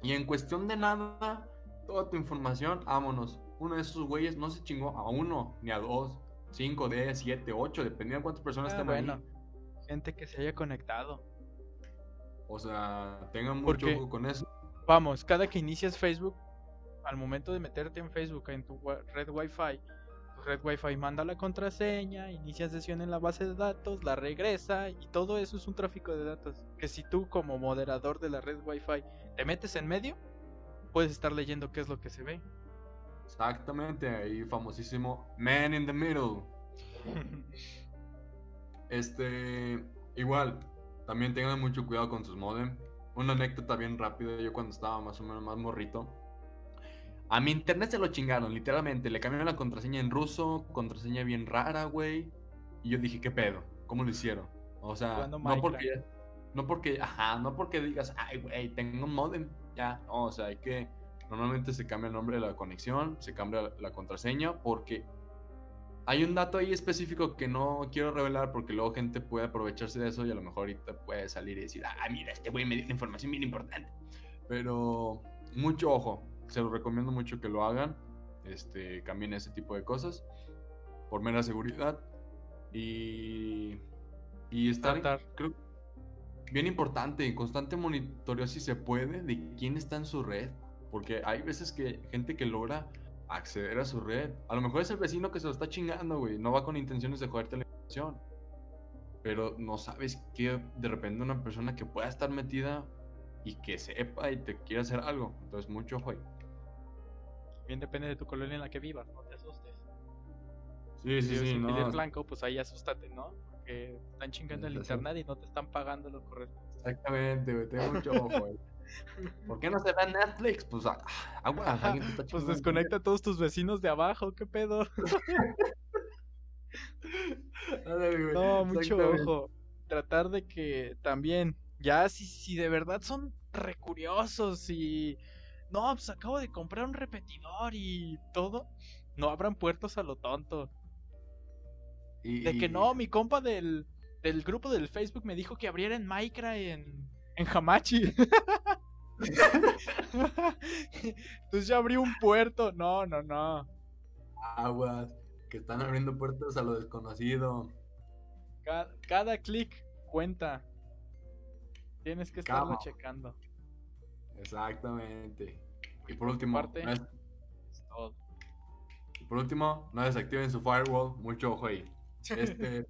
Y en cuestión de nada, toda tu información, vámonos. Uno de esos güeyes no se chingó a uno, ni a dos, cinco, diez, siete, ocho, dependiendo de cuántas personas Ah, estén bueno. ahí. Gente que se haya conectado. O sea, tengan mucho ojo con eso. Vamos, cada que inicias Facebook, al momento de meterte en Facebook en tu red Wi-Fi, tu red Wi-Fi manda la contraseña, inicia sesión en la base de datos, la regresa y todo eso es un tráfico de datos. Que si tú como moderador de la red Wi-Fi te metes en medio, puedes estar leyendo qué es lo que se ve. Exactamente, ahí famosísimo Man in the Middle. (laughs) Este, igual, también tengan mucho cuidado con sus modem. Una anécdota bien rápida, yo cuando estaba más o menos más morrito. A mi internet se lo chingaron, literalmente. Le cambiaron la contraseña en ruso, contraseña bien rara, güey. Y yo dije, ¿qué pedo? ¿Cómo lo hicieron? O sea, no porque, no porque, ajá, no porque digas, ay, güey, tengo un modem. Ya, no, o sea, hay que, normalmente se cambia el nombre de la conexión, se cambia la, la contraseña, porque hay un dato ahí específico que no quiero revelar porque luego gente puede aprovecharse de eso y a lo mejor ahorita puede salir y decir, ah, mira, este güey me dio una información bien importante. Pero mucho ojo, se lo recomiendo mucho que lo hagan, este, cambien ese tipo de cosas por mera seguridad y, y estar, creo, bien importante, en constante monitoreo si se puede de quién está en su red, porque hay veces que gente que logra acceder a su red. A lo mejor es el vecino que se lo está chingando, güey. No va con intenciones de joderte la información. Pero no sabes que de repente una persona que pueda estar metida y que sepa y te quiera hacer algo. Entonces, mucho ojo. Bien depende de tu colonia en la que vivas, no te asustes. Sí, Si sí, en no. Blanco, pues ahí asústate, ¿no? Porque están chingando el internet y no te están pagando lo correcto. Exactamente, güey. Tengo mucho ojo ahí. (laughs) ¿Por qué no se ve Netflix? Pues ah, agua, está Pues desconecta a todos tus vecinos de abajo, ¿qué pedo? (laughs) Güey. No, mucho ojo. Tratar de que también, ya si, si de verdad son recuriosos y... No, pues acabo de comprar un repetidor y todo. No abran puertos a lo tonto. Y- De que no, mi compa del, del grupo del Facebook me dijo que abriera en Minecraft en, en Hamachi. (laughs) Entonces ya abrí un puerto. No, no, no. Aguas, que están abriendo puertas a lo desconocido. Cada, cada clic cuenta. Tienes que estarlo checando. Exactamente. Y por último, parte- no des- Es todo. y por último, no desactiven su firewall. Mucho ojo ahí. (laughs) Este,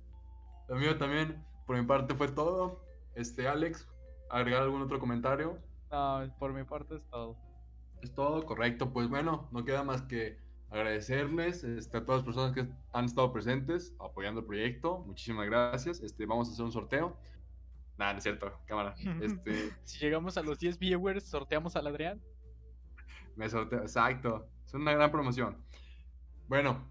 lo mío también, por mi parte fue todo. Este, Alex, agregar algún otro comentario. No, por mi parte es todo. Es todo correcto. Pues bueno, no queda más que agradecerles este, a todas las personas que han estado presentes apoyando el proyecto. Muchísimas gracias. Este, vamos a hacer un sorteo. Nada, no es cierto, cámara. Este, Si llegamos a los 10 viewers, sorteamos al Adrián. me sorteo, exacto. Es una gran promoción. Bueno,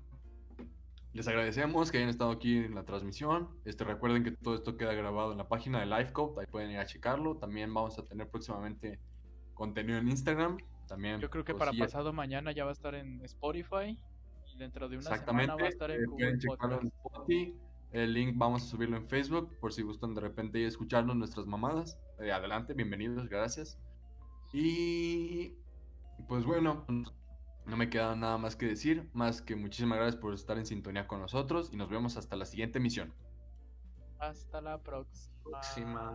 les agradecemos que hayan estado aquí en la transmisión. Este, recuerden que todo esto queda grabado en la página de Livecode, ahí pueden ir a checarlo. También vamos a tener próximamente contenido en Instagram. También. Yo creo que para pasado mañana ya va a estar en Spotify y dentro de una Exactamente. semana va a estar eh, en Google pueden checarlo en Podcast. Spotify. El link vamos a subirlo en Facebook por si gustan de repente escucharnos nuestras mamadas. Eh, adelante, bienvenidos, gracias. Y pues bueno, no me queda nada más que decir, más que muchísimas gracias por estar en sintonía con nosotros y nos vemos hasta la siguiente emisión. Hasta la próxima. Próxima.